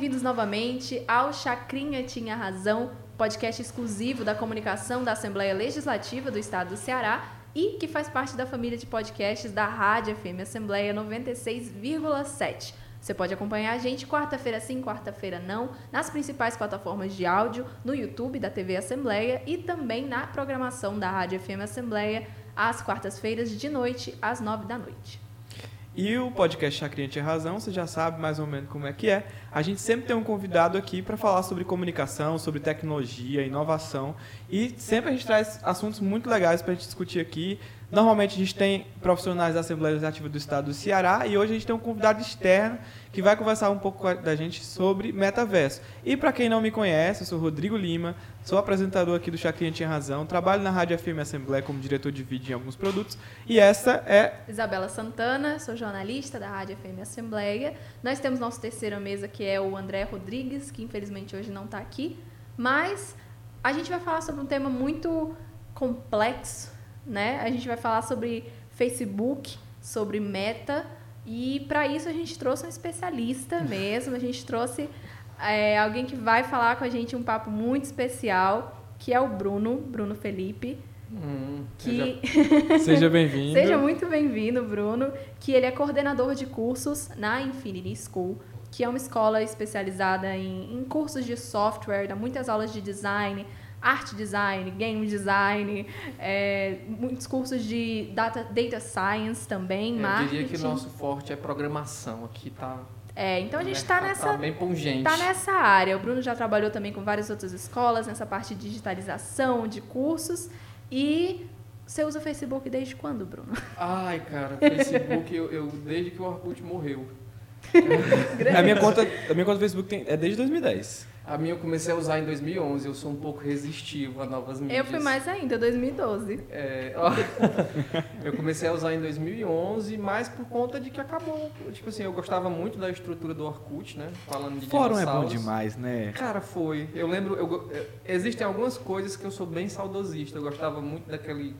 bem-vindos novamente ao Chacrinha Tinha Razão, podcast exclusivo da comunicação da Assembleia Legislativa do Estado do Ceará e que faz parte da família de podcasts da Rádio FM Assembleia 96,7. Você pode acompanhar a gente quarta-feira sim, quarta-feira não, nas principais plataformas de áudio, no YouTube da TV Assembleia e também na programação da Rádio FM Assembleia, às quartas-feiras de noite, às nove da noite. E o podcast Chacrinha Tinha Razão, você já sabe mais ou menos como é que é. A gente sempre tem um convidado aqui para falar sobre comunicação, sobre tecnologia, inovação. E sempre a gente traz assuntos muito legais para a gente discutir aqui. Normalmente a gente tem profissionais da Assembleia Legislativa do Estado do Ceará e hoje a gente tem um convidado externo que vai conversar um pouco da gente sobre metaverso. E para quem não me conhece, eu sou Rodrigo Lima, sou apresentador aqui do Chacrinha Tinha Razão, trabalho na Rádio FM Assembleia como diretor de vídeo em alguns produtos e essa é Isabela Santana, sou jornalista da Rádio FM Assembleia. Nós temos nosso terceira mesa que é o André Rodrigues, que infelizmente hoje não está aqui, mas a gente vai falar sobre um tema muito complexo né? A gente vai falar sobre Facebook, sobre meta. E para isso a gente trouxe um especialista mesmo. A gente trouxe é, alguém que vai falar com a gente um papo muito especial, que é o Bruno, Bruno Felipe. Hum, que... Seja bem-vindo. Seja muito bem-vindo, Bruno. Que ele é coordenador de cursos na Infinity School, que é uma escola especializada em, em cursos de software, dá muitas aulas de design, arte design, game design, é, muitos cursos de data, data science também, Eu marketing. Eu diria que o nosso forte é programação. Aqui tá. É, então a gente está tá, nessa. Tá. Tá nessa área. O Bruno já trabalhou também com várias outras escolas, nessa parte de digitalização, de cursos. E você usa o Facebook desde quando, Bruno? Ai, cara, Facebook eu, eu desde que o Orkut morreu. a minha conta, a minha conta do Facebook tem, é desde 2010. A minha eu comecei a usar em 2011, eu sou um pouco resistivo a novas mídias. Eu fui mais ainda, 2012. É, ó, eu comecei a usar em 2011, mas por conta de que acabou. Tipo assim, eu gostava muito da estrutura do Orkut, né? Falando de Fórum é bom demais, né? Cara, foi. Eu lembro, eu, existem algumas coisas que eu sou bem saudosista. Eu gostava muito daquele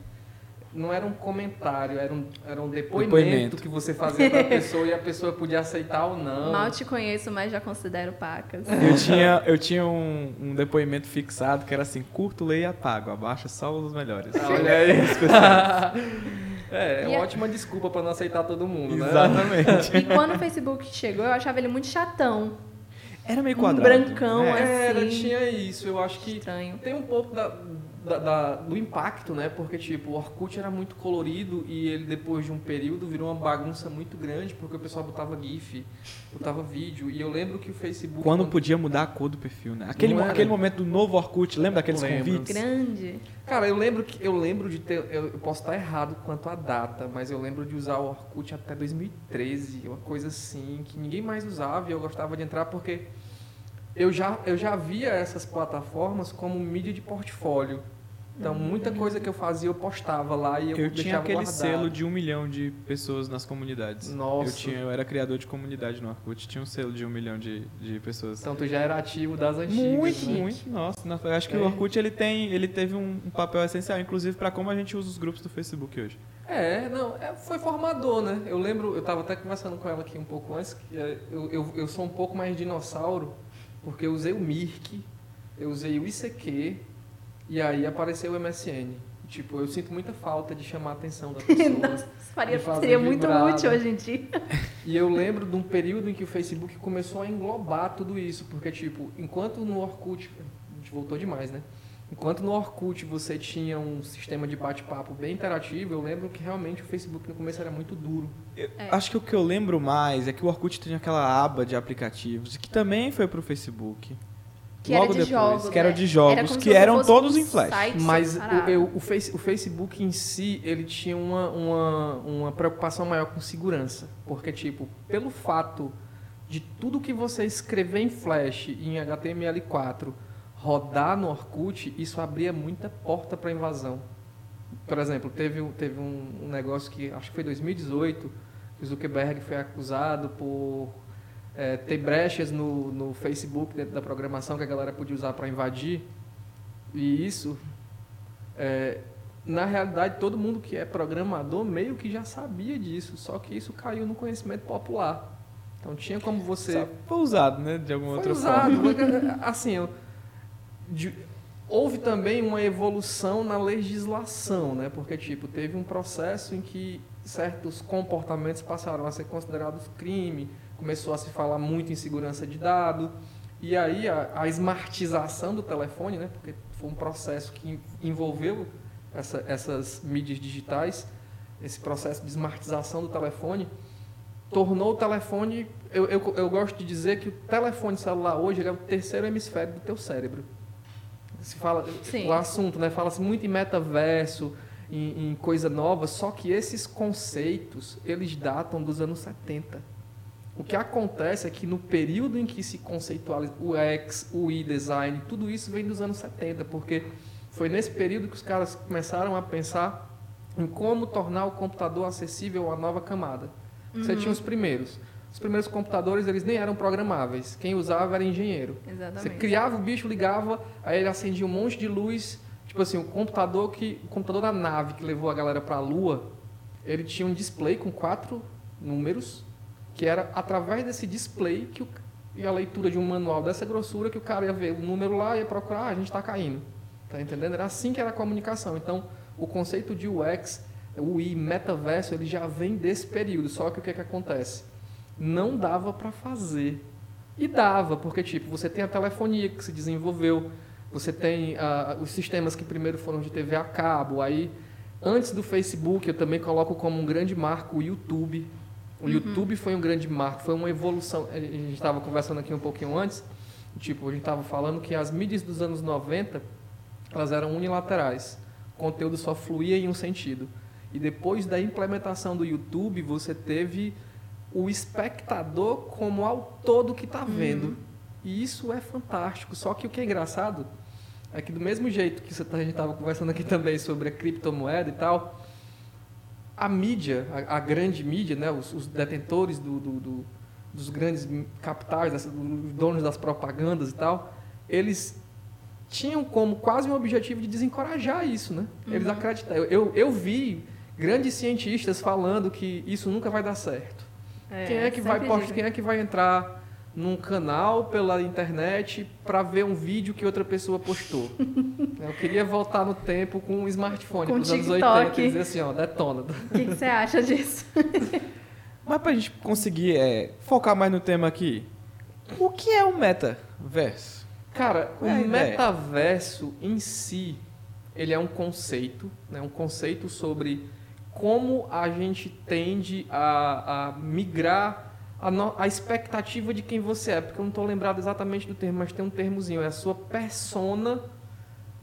não era um comentário, era um, era um depoimento, depoimento. que você fazia para a pessoa e a pessoa podia aceitar ou não. Mal te conheço, mas já considero pacas. Eu tinha, eu tinha um, um depoimento fixado que era assim, curto, leia e apago, abaixa só os melhores. Ah, olha aí. é, é uma ótima desculpa para não aceitar todo mundo, né? Exatamente. E quando o Facebook chegou, eu achava ele muito chatão. Era meio quadrado. Um brancão, né? assim. Era, tinha isso. Eu acho que Estranho. tem um pouco da, da, da, do impacto, né? Porque, tipo, o Orkut era muito colorido e ele, depois de um período, virou uma bagunça muito grande, porque o pessoal botava GIF, botava vídeo. E eu lembro que o Facebook... Quando, quando... podia mudar a cor do perfil, né? Aquele, aquele momento do novo Orkut, lembra daqueles lembro. convites? Grande. Cara, eu lembro que eu lembro de ter... Eu, eu posso estar errado quanto à data, mas eu lembro de usar o Orkut até 2013, uma coisa assim, que ninguém mais usava e eu gostava de entrar porque eu já, eu já via essas plataformas como mídia de portfólio. Então, muita uhum. coisa que eu fazia eu postava lá e eu, eu tinha aquele guardado. selo de um milhão de pessoas nas comunidades. Nossa. Eu, tinha, eu era criador de comunidade no Orkut, tinha um selo de um milhão de, de pessoas. Então, tu já era ativo das antigas. Muito, né? muito. Nossa, eu acho que é. o Orkut ele tem, ele teve um, um papel essencial, inclusive, para como a gente usa os grupos do Facebook hoje. É, não, é, foi formador, né? Eu lembro, eu estava até conversando com ela aqui um pouco antes, que é, eu, eu, eu sou um pouco mais dinossauro porque eu usei o Mirk, eu usei o ICQ e aí apareceu o MSN. Tipo, eu sinto muita falta de chamar a atenção da pessoa. Nossa, faria, seria muito útil hoje em dia. E eu lembro de um período em que o Facebook começou a englobar tudo isso, porque, tipo, enquanto no Orkut, a gente voltou demais, né? Enquanto no Orkut você tinha um sistema de bate-papo bem interativo, eu lembro que realmente o Facebook no começo era muito duro. É. Acho que o que eu lembro mais é que o Orkut tinha aquela aba de aplicativos, que também foi para o Facebook. Que Logo era de depois, jogos, que era né? de jogos, era que eram todos em flash. Mas o, eu, o, face, o, Facebook em si, ele tinha uma, uma, uma preocupação maior com segurança. Porque, tipo, pelo fato de tudo que você escrever em flash, em HTML4, rodar no Orkut, isso abria muita porta para invasão. Por exemplo, teve, teve um, negócio que acho que foi 2018, que o Zuckerberg foi acusado por é, ter brechas no, no Facebook dentro da programação que a galera podia usar para invadir. E isso, é, na realidade, todo mundo que é programador meio que já sabia disso, só que isso caiu no conhecimento popular. Então tinha como você. Só foi usado, né? De alguma Foi outra usado. forma. assim, eu- de- houve também uma evolução na legislação, né? Porque, tipo, teve um processo em que certos comportamentos passaram a ser considerados crime, começou a se falar muito em segurança de dado, e aí a, a smartização do telefone, né? Porque foi um processo que envolveu essa- essas mídias digitais, esse processo de smartização do telefone, tornou o telefone. Eu, eu, eu gosto de dizer que o telefone celular hoje é o terceiro hemisfério do teu cérebro. Se fala Sim. o assunto, né? Fala-se muito em metaverso, em, em coisa nova, só que esses conceitos eles datam dos anos 70. O que acontece é que no período em que se conceitualiza o X, o e-design, tudo isso vem dos anos 70, porque foi nesse período que os caras começaram a pensar em como tornar o computador acessível a nova camada. Você tinha os primeiros. Os primeiros computadores, eles nem eram programáveis. Quem usava era engenheiro. Você Exatamente. criava o bicho, ligava, aí ele acendia um monte de luz. Tipo assim, o computador que o computador da nave que levou a galera para a Lua, ele tinha um display com quatro números, que era através desse display que o, e a leitura de um manual dessa grossura que o cara ia ver o número lá e ia procurar, ah, a gente está caindo. Tá entendendo? Era assim que era a comunicação. Então, o conceito de UX, o I, metaverso, ele já vem desse período. Só que o que, é que acontece? Não dava para fazer. E dava, porque tipo, você tem a telefonia que se desenvolveu, você tem ah, os sistemas que primeiro foram de TV a cabo, aí antes do Facebook eu também coloco como um grande marco o YouTube. O YouTube foi um grande marco, foi uma evolução. A gente estava conversando aqui um pouquinho antes, tipo, a gente estava falando que as mídias dos anos 90, elas eram unilaterais. O conteúdo só fluía em um sentido. E depois da implementação do YouTube, você teve o espectador como ao todo que está vendo. E isso é fantástico. Só que o que é engraçado é que do mesmo jeito que tá- a gente estava conversando aqui também sobre a criptomoeda e tal, a mídia, a, a grande mídia, né, os, os detentores do, do- do- dos grandes capitais, dos donos das propagandas e tal, eles tinham como quase um objetivo de desencorajar isso, né? Eles acreditam. Eu, eu, eu vi grandes cientistas falando que isso nunca vai dar certo. Quem é que vai post- quem é que vai entrar num canal pela internet para ver um vídeo que outra pessoa postou? Eu queria voltar no tempo com um smartphone dos anos TikTok. 80 e dizer assim, ó, detona. O que, que você acha disso? Mas pra gente conseguir é, focar mais no tema aqui, o que é o metaverso? Cara, o É a ideia. metaverso em si, ele é um conceito, né? um conceito sobre como a gente tende a, a migrar a, no- a expectativa de quem você é, porque eu não estou lembrado exatamente do termo, mas tem um termozinho, é a sua persona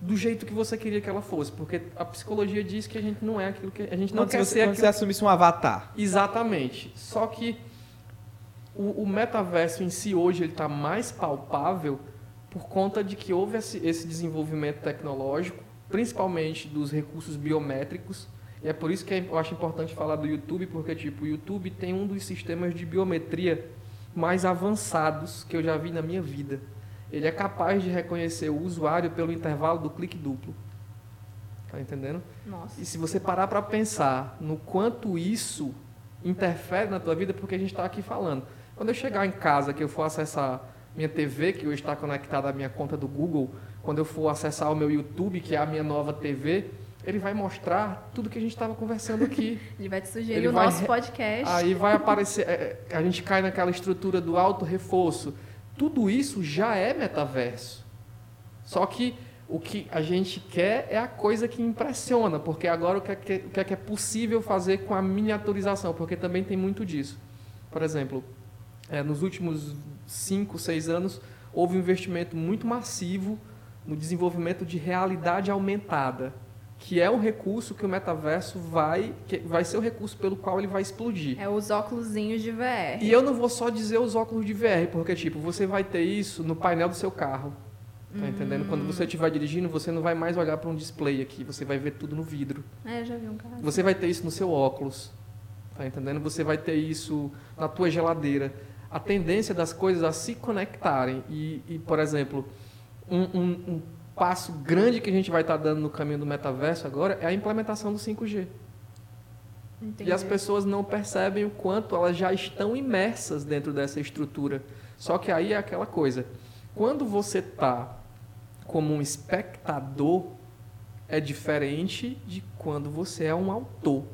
do jeito que você queria que ela fosse, porque a psicologia diz que a gente não é aquilo que a gente não Quando, quer você, ser quando aquilo você assumisse um avatar. Exatamente. Só que o, o metaverso em si hoje ele está mais palpável por conta de que houve esse, esse desenvolvimento tecnológico, principalmente dos recursos biométricos. E é por isso que eu acho importante falar do YouTube, porque tipo, o YouTube tem um dos sistemas de biometria mais avançados que eu já vi na minha vida. Ele é capaz de reconhecer o usuário pelo intervalo do clique duplo. Tá entendendo? Nossa. E se você parar para pensar no quanto isso interfere na tua vida, porque a gente está aqui falando. Quando eu chegar em casa, que eu for acessar minha TV, que hoje está conectada à minha conta do Google, quando eu for acessar o meu YouTube, que é a minha nova TV, ele vai mostrar tudo que a gente estava conversando aqui. Ele vai te sugerir Ele o vai nosso podcast. Aí vai aparecer, é, é, a gente cai naquela estrutura do alto reforço. Tudo isso já é metaverso. Só que o que a gente quer é a coisa que impressiona, porque agora o que é que, o que é, que é possível fazer com a miniaturização, porque também tem muito disso. Por exemplo, é, nos últimos 5, 6 anos, houve um investimento muito massivo no desenvolvimento de realidade aumentada, que é um recurso que o metaverso vai, que vai ser o recurso pelo qual ele vai explodir. É os óculosinhos de VR. E eu não vou só dizer os óculos de VR, porque tipo, você vai ter isso no painel do seu carro. Tá entendendo? Quando você estiver dirigindo, você não vai mais olhar para um display aqui, você vai ver tudo no vidro. É, já vi um caso. Você vai ter isso no seu óculos. Tá entendendo? Você vai ter isso na tua geladeira. A tendência das coisas a se conectarem. E, e, por exemplo, um, um- um passo grande que a gente vai estar dando no caminho do metaverso agora é a implementação do 5G. Entendi. E as pessoas não percebem o quanto elas já estão imersas dentro dessa estrutura. Só que aí é aquela coisa. Quando você está como um espectador, é diferente de quando você é um autor.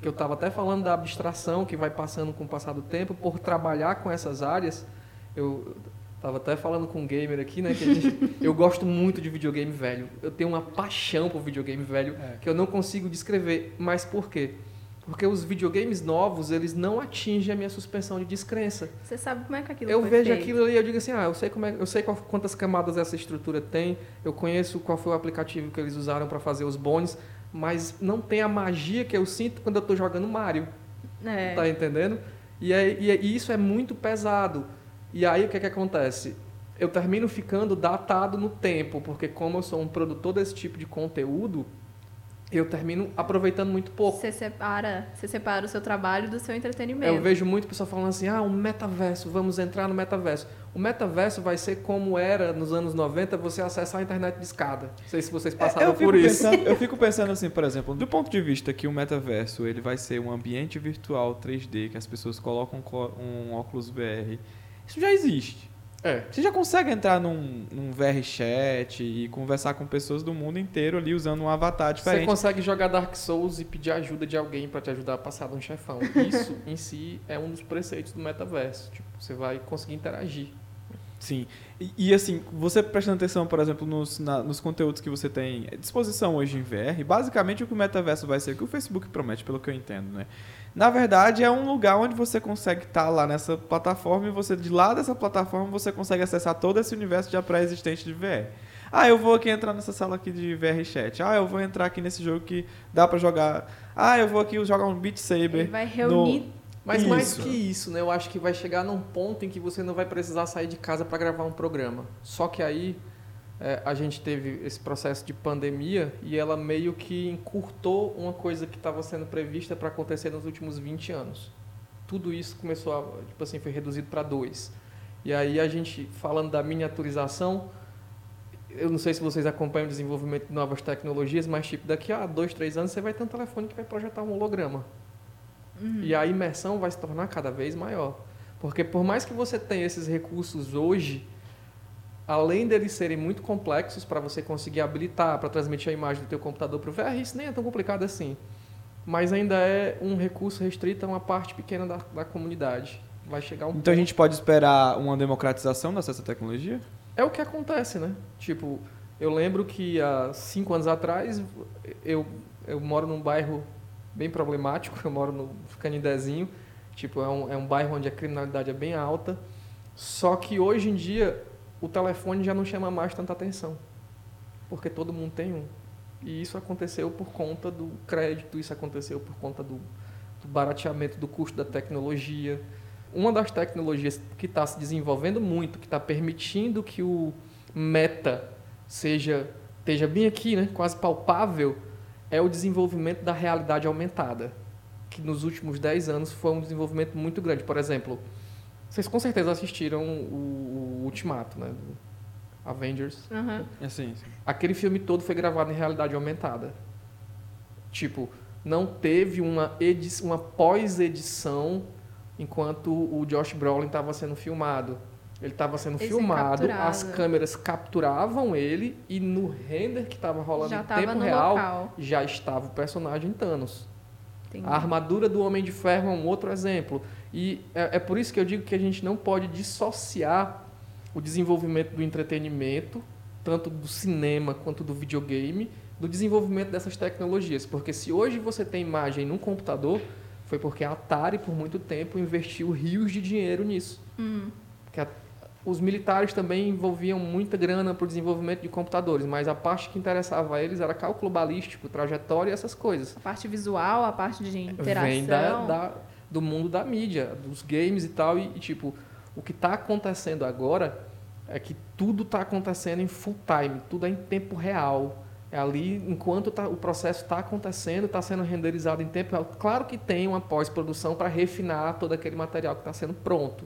Que eu estava até falando da abstração que vai passando com o passar do tempo, por trabalhar com essas áreas. Eu estava até falando com um gamer aqui, né? Que a gente- eu gosto muito de videogame velho. Eu tenho uma paixão por videogame velho É. que eu não consigo descrever. Mas por quê? Porque os videogames novos, eles não atingem a minha suspensão de descrença. Você sabe como é que aquilo Eu foi vejo feito? aquilo ali e eu digo assim, ah, eu sei, como é, eu sei qual- quantas camadas essa estrutura tem, eu conheço qual foi o aplicativo que eles usaram para fazer os bones, mas não tem a magia que eu sinto quando eu estou jogando Mario. É. Tá entendendo? E, aí- e- e isso é muito pesado. E aí o que, é que acontece? Eu termino ficando datado no tempo, porque como eu sou um produtor desse tipo de conteúdo, eu termino aproveitando muito pouco. Você separa, você separa o seu trabalho do seu entretenimento. Eu vejo muito pessoal falando assim, ah, um metaverso, vamos entrar no metaverso. O metaverso vai ser como era nos anos 90, você acessar a internet de escada. Não sei se vocês passaram É, eu, fico por isso. pensando, eu fico pensando assim, por exemplo, do ponto de vista que o metaverso ele vai ser um ambiente virtual 3D, que as pessoas colocam co- um óculos VR. Isso já existe. É. Você já consegue entrar num, num VR chat e conversar com pessoas do mundo inteiro ali usando um avatar Você diferente. consegue jogar Dark Souls e pedir ajuda de alguém para te ajudar a passar de um chefão. Isso em si é um dos preceitos do metaverso. Tipo, você vai conseguir interagir. Sim. E, e, assim, você prestando atenção, por exemplo, nos, na- nos conteúdos que você tem à disposição hoje em VR, basicamente o que o metaverso vai ser, o que o Facebook promete, pelo que eu entendo, né? Na verdade, é um lugar onde você consegue estar lá nessa plataforma e você, de lá dessa plataforma, você consegue acessar todo esse universo já pré-existente de VR. Ah, eu vou aqui entrar nessa sala aqui de VR chat. Ah, eu vou entrar aqui nesse jogo que dá pra jogar. Ah, eu vou aqui jogar um Beat Ele Saber. vai reunir. Mas Isso. mais que isso, né? Eu acho que vai chegar num ponto em que você não vai precisar sair de casa para gravar um programa. Só que aí é, a gente teve esse processo de pandemia e ela meio que encurtou uma coisa que estava sendo prevista para acontecer nos últimos 20 anos. Tudo isso começou a, tipo assim, foi reduzido para dois. E aí a gente, falando da miniaturização, eu não sei se vocês acompanham o desenvolvimento de novas tecnologias, mas tipo, daqui a dois, três anos você vai ter um telefone que vai projetar um holograma. E a imersão vai se tornar cada vez maior. Porque por mais que você tenha esses recursos hoje, além deles serem muito complexos para você conseguir habilitar, para transmitir a imagem do teu computador para o VR, isso nem é tão complicado assim. Mas ainda é um recurso restrito a uma parte pequena da, da comunidade. Vai chegar um Então a gente pode esperar uma democratização dessa tecnologia? é o que acontece, né? Tipo, eu lembro que há cinco anos atrás eu, eu moro num bairro bem problemático, eu moro no Canindezinho, tipo, é um, é um bairro onde a criminalidade é bem alta, só que hoje em dia o telefone já não chama mais tanta atenção, porque todo mundo tem um. E isso aconteceu por conta do crédito, isso aconteceu por conta do, do barateamento do custo da tecnologia. Uma das tecnologias que está se desenvolvendo muito, que está permitindo que o meta seja esteja bem aqui, né, quase palpável, é o desenvolvimento da realidade aumentada, que nos últimos 10 anos foi um desenvolvimento muito grande. Por exemplo, vocês com certeza assistiram o, o Ultimato, né, do Avengers. Aham. Assim, sim. Aquele filme todo foi gravado em realidade aumentada. Tipo, não teve uma, uma pós-edição enquanto o Josh Brolin estava sendo filmado. Ele estava sendo Esse filmado, capturado. as câmeras capturavam ele e no render que estava rolando Já em tempo no real local. já estava o personagem Thanos. Entendi. A armadura do Homem de Ferro é um outro exemplo. E é, é por isso que eu digo que a gente não pode dissociar o desenvolvimento do entretenimento, tanto do cinema quanto do videogame, do desenvolvimento dessas tecnologias. Porque se hoje você tem imagem num computador, foi porque a Atari, por muito tempo, investiu rios de dinheiro nisso. Hum. Porque a- os militares também envolviam muita grana para o desenvolvimento de computadores, mas a parte que interessava a eles era cálculo balístico, trajetória e essas coisas A parte visual, a parte de interação. vem da, da- do mundo da mídia, dos games e tal. E, e, tipo, o que está acontecendo agora é que tudo está acontecendo em full time, tudo é em tempo real. É ali, enquanto tá- o processo está acontecendo, está sendo renderizado em tempo real. Claro que tem uma pós-produção para refinar todo aquele material que está sendo pronto.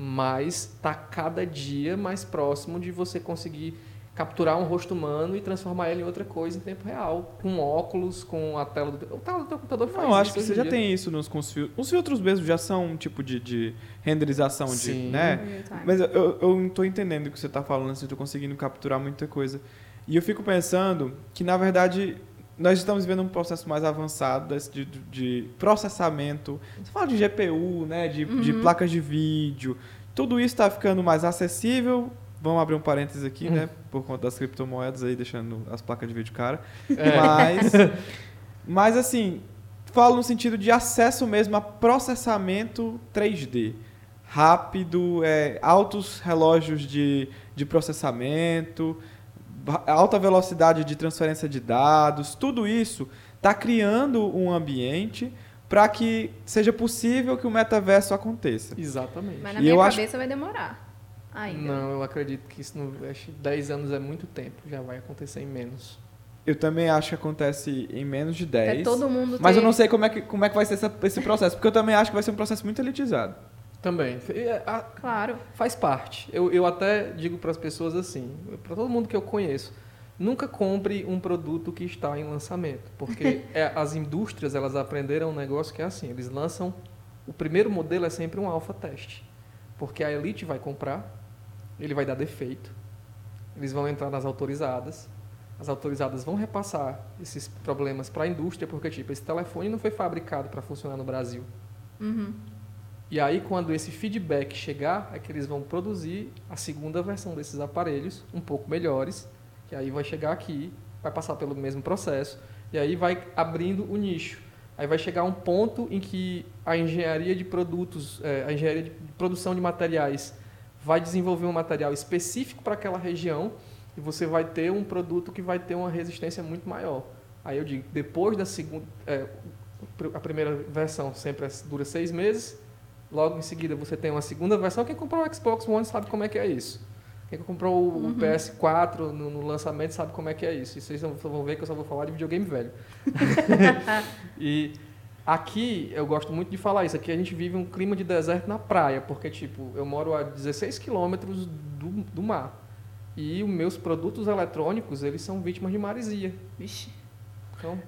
Mas está cada dia mais próximo de você conseguir capturar um rosto humano e transformar ele em outra coisa em tempo real, com óculos, com a tela do, o tela do teu computador faz Não, acho que você já dia. tem isso nos, com os filtros. Os filtros mesmo já são um tipo de, de renderização de, Sim. né? Real time. Mas eu, eu, eu não tô entendendo o que você tá falando, assim, eu tô conseguindo capturar muita coisa. E eu fico pensando que, na verdade, nós estamos vivendo um processo mais avançado de, de- de processamento. Você fala de GPU, né? De, de Uhum. placas de vídeo. Tudo isso está ficando mais acessível. Vamos abrir um parênteses aqui, Hum. né? Por conta das criptomoedas aí, deixando as placas de vídeo cara. É. Mas, mas assim, falo no sentido de acesso mesmo a processamento 3D. Rápido, é, altos relógios de, de processamento, alta velocidade de transferência de dados, tudo isso está criando um ambiente para que seja possível que o metaverso aconteça. Exatamente. Mas na E minha eu acho- cabeça vai demorar. Ainda. Não, eu acredito que isso não. Acho que 10 anos é muito tempo, já vai acontecer em menos. Eu também acho que acontece em menos de Até 10. todo mundo Mas ter- eu não sei como é que, como é que vai ser essa- esse processo, porque eu também acho que vai ser um processo muito elitizado. Também. É, a- Claro. Faz parte. Eu, eu até digo para as pessoas assim, para todo mundo que eu conheço, nunca compre um produto que está em lançamento, porque é, as indústrias elas aprenderam um negócio que é assim, eles lançam o primeiro modelo é sempre um alfa teste, porque a elite vai comprar, ele vai dar defeito, eles vão entrar nas autorizadas, as autorizadas vão repassar esses problemas para a indústria, porque tipo esse telefone não foi fabricado para funcionar no Brasil. Uhum. E aí, quando esse feedback chegar, é que eles vão produzir a segunda versão desses aparelhos, um pouco melhores, que aí vai chegar aqui, vai passar pelo mesmo processo, e aí vai abrindo o nicho. Aí vai chegar um ponto em que a engenharia de produtos, eh, a engenharia de produção de materiais, vai desenvolver um material específico para aquela região, e você vai ter um produto que vai ter uma resistência muito maior. Aí eu digo, depois da segunda, eh, a primeira versão sempre é- dura seis meses, Logo em seguida você tem uma segunda versão. Quem comprou o Xbox One sabe como é que é isso. Quem comprou o Uhum. PS4 no, no lançamento sabe como é que é isso. E vocês vão ver que eu só vou falar de videogame velho. e aqui eu gosto muito de falar isso. Aqui a gente vive um clima de deserto na praia, porque tipo, eu moro a 16 quilômetros do, do mar. E os meus produtos eletrônicos, eles são vítimas de maresia. Vixe. Então,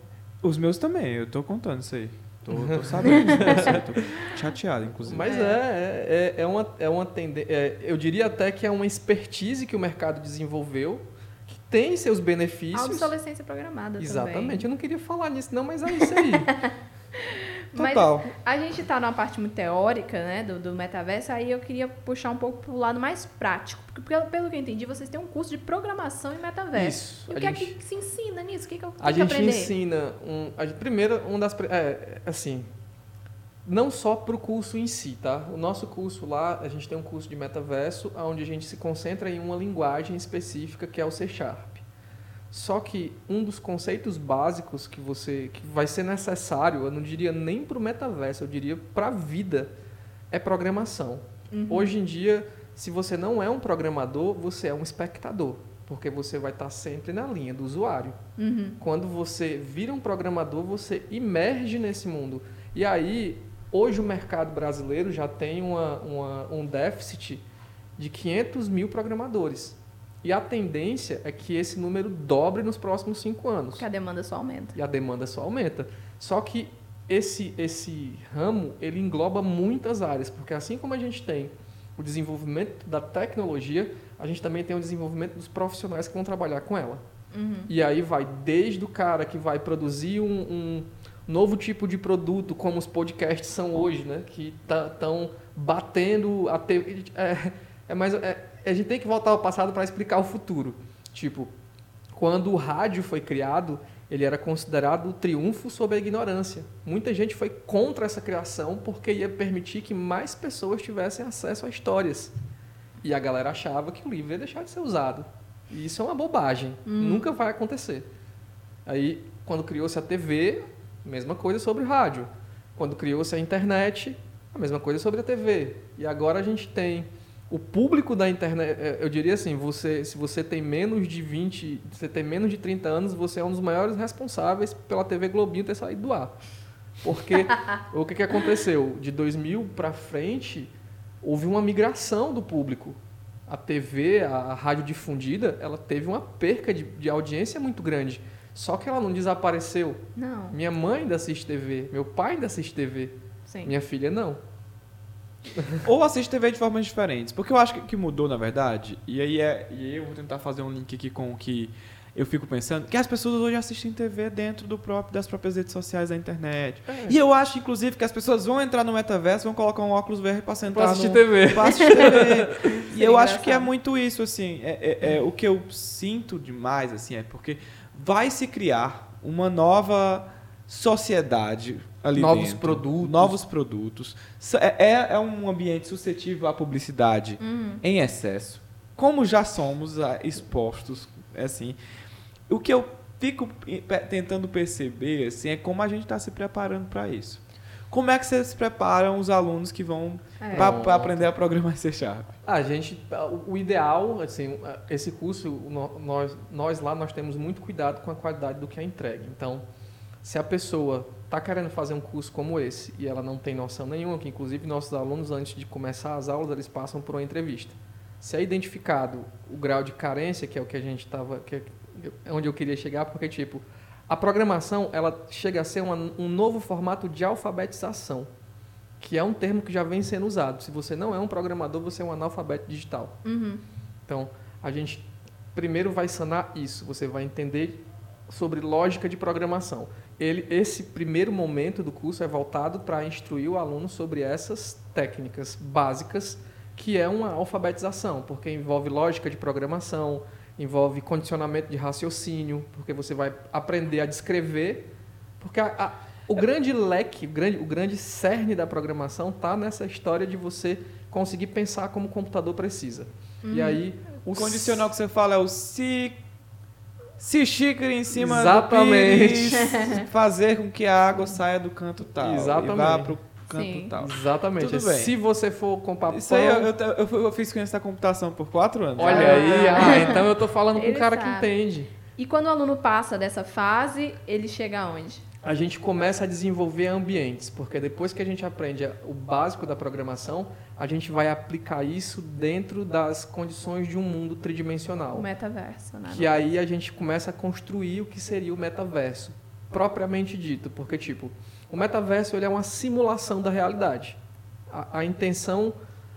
Os meus também, eu tô contando isso aí. Tô, tô sabendo disso, eu tô chateado, inclusive. Mas é, é, é uma, é uma tendência. eu diria até que é uma expertise que o mercado desenvolveu, que tem seus benefícios. Obsolescência programada Exatamente. também. Eu não queria falar nisso, não, mas é isso aí. Mas Total. a gente tá numa parte muito teórica, né, do, do metaverso, aí eu queria puxar um pouco pro lado mais prático. Porque, pelo, pelo que eu entendi, vocês têm um curso de programação em metaverso. Isso. E o que gente- é que se ensina nisso? O que, que eu tenho A que gente aprender? ensina um, a gente- primeiro um das é, assim não só para o curso em si, tá? O nosso curso lá a gente tem um curso de metaverso onde a gente se concentra em uma linguagem específica que é o C Sharp. Só que um dos conceitos básicos que você que vai ser necessário, eu não diria nem para o metaverso, eu diria para a vida, é programação. Uhum. Hoje em dia, se você não é um programador, você é um espectador, porque você vai estar sempre na linha do usuário. Uhum. Quando você vira um programador, você emerge nesse mundo. E aí, hoje o mercado brasileiro já tem uma, uma- um déficit de 500 mil programadores. E a tendência é que esse número dobre nos próximos cinco anos. Porque a demanda só aumenta. E a demanda só aumenta. Só que esse, esse ramo, ele engloba muitas áreas, porque assim como a gente tem o desenvolvimento da tecnologia, a gente também tem o desenvolvimento dos profissionais que vão trabalhar com ela. Uhum. E aí vai desde o cara que vai produzir um, um novo tipo de produto, como os podcasts são hoje, né? Que estão batendo a te... é, é mais é, a gente tem que voltar ao passado para explicar o futuro. Tipo, quando o rádio foi criado, ele era considerado o triunfo sobre a ignorância. Muita gente foi contra essa criação porque ia permitir que mais pessoas tivessem acesso a histórias. E a galera achava que o livro ia deixar de ser usado. E isso é uma bobagem. Nunca vai acontecer. Aí, quando criou-se a TV, mesma coisa sobre o rádio. Quando criou-se a internet, a mesma coisa sobre a TV. E agora a gente tem o público da internet, é, eu diria assim, você, se você tem menos de 20, você tem menos de 30 anos, você é um dos maiores responsáveis pela TV Globinho ter saído do ar. Porque o que, que aconteceu? De 2000 para frente, houve uma migração do público. a TV, a, a rádio difundida, ela teve uma perca de, de audiência muito grande. Só que ela não desapareceu. Não, Minha mãe ainda assiste TV, meu pai ainda assiste TV, sim. minha filha não. Ou assiste TV de formas diferentes. Porque eu acho que, que mudou, na verdade, e aí, é, e eu vou tentar fazer um link aqui com o que eu fico pensando, que as pessoas hoje assistem TV dentro do próprio, das próprias redes sociais da internet. É. E eu acho, inclusive, que as pessoas vão entrar no metaverso, vão colocar um óculos verde pra sentar Pra assistir no, TV. pra assistir TV. e eu acho que é muito isso, assim. É, é- é o que eu sinto demais, assim, é porque vai se criar uma nova sociedade ali Novos dentro. produtos. Novos produtos. É, é- é um ambiente suscetível à publicidade Uhum. em excesso. Como já somos ah, expostos, assim. O que eu fico tentando perceber, assim, é como a gente está se preparando para isso. Como é que vocês preparam os alunos que vão É. para aprender a programar em C Sharp? A gente, o- ideal, assim, esse curso, nós, nós lá nós temos muito cuidado com a qualidade do que é entregue. Então, se a pessoa está querendo fazer um curso como esse e ela não tem noção nenhuma, que inclusive nossos alunos antes de começar as aulas eles passam por uma entrevista. Se é identificado o grau de carência, que é o que a gente estava, que é onde eu queria chegar, porque tipo a programação ela chega a ser uma- um novo formato de alfabetização que é um termo que já vem sendo usado. Se você não é um programador, você é um analfabeto digital. Uhum. Então, a gente primeiro vai sanar isso. Você vai entender sobre lógica de programação. Ele, esse primeiro momento do curso é voltado para instruir o aluno sobre essas técnicas básicas, que é uma alfabetização, porque envolve lógica de programação, envolve condicionamento de raciocínio, porque você vai aprender a descrever, porque a- a- o grande leque, o grande, o grande cerne da programação está nessa história de você conseguir pensar como o computador precisa. E aí O condicional que você fala é o se se xícara em cima Exatamente. do pires, fazer com que a água saia do canto tal Exatamente. e vá pro canto Sim. tal. Exatamente. Tudo bem. Se você for com papel, Isso aí eu, eu, eu, eu fiz ciência da computação por quatro anos. olha Ah. aí, ah, então eu tô falando com um cara que sabe. entende. E quando o aluno passa dessa fase, ele chega aonde? a gente começa a desenvolver ambientes, porque depois que a gente aprende o básico da programação, a gente vai aplicar isso dentro das condições de um mundo tridimensional. O metaverso, né? Que aí a gente começa a construir o que seria o metaverso, propriamente dito, porque tipo, o metaverso ele é uma simulação da realidade. A, a intenção,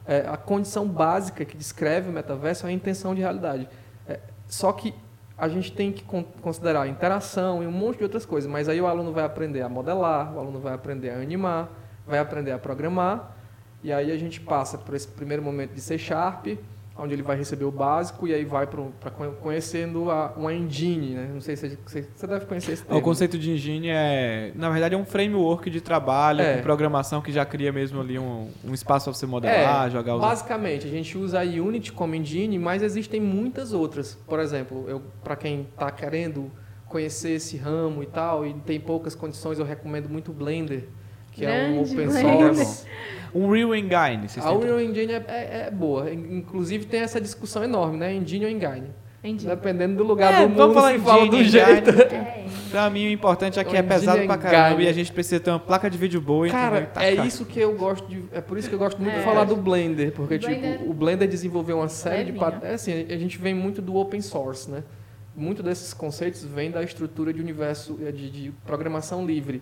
é, a condição básica que descreve o metaverso é a intenção de realidade. É, só que a gente tem que con- considerar a interação e um monte de outras coisas, mas aí o aluno vai aprender a modelar, o aluno vai aprender a animar, vai aprender a programar, e aí a gente passa por esse primeiro momento de C Sharp, onde ele vai receber o básico e aí vai para conhecendo a, uma engine, né? Não sei se você, você deve conhecer esse termo. O conceito de engine é, na verdade, é um framework de trabalho É. com programação que já cria mesmo ali um, um espaço para você modelar, É, jogar os Basicamente, a gente usa a Unity como engine, mas existem muitas outras. Por exemplo, eu para quem está querendo conhecer esse ramo e tal, e tem poucas condições, eu recomendo muito o Blender, que é um Grande open Blender. source. um Real Engine. vocês A Unreal Engine é, é- é boa. Inclusive tem essa discussão enorme, né? Engine ou Engine. Entendi. Dependendo do lugar É, do vamos mundo, falar se em fala engine, do jeito. É, Pra mim, o importante aqui O é pesado engine pra é caramba engine. e a gente precisa ter uma placa de vídeo boa. Cara? E é tacar. isso que eu gosto de. É por isso que eu gosto muito É. de falar do Blender, porque Blender- tipo, o Blender desenvolveu uma série de pat- é assim, a gente vem muito do open source, né? Muito desses conceitos vem da estrutura de universo é, de, de programação livre.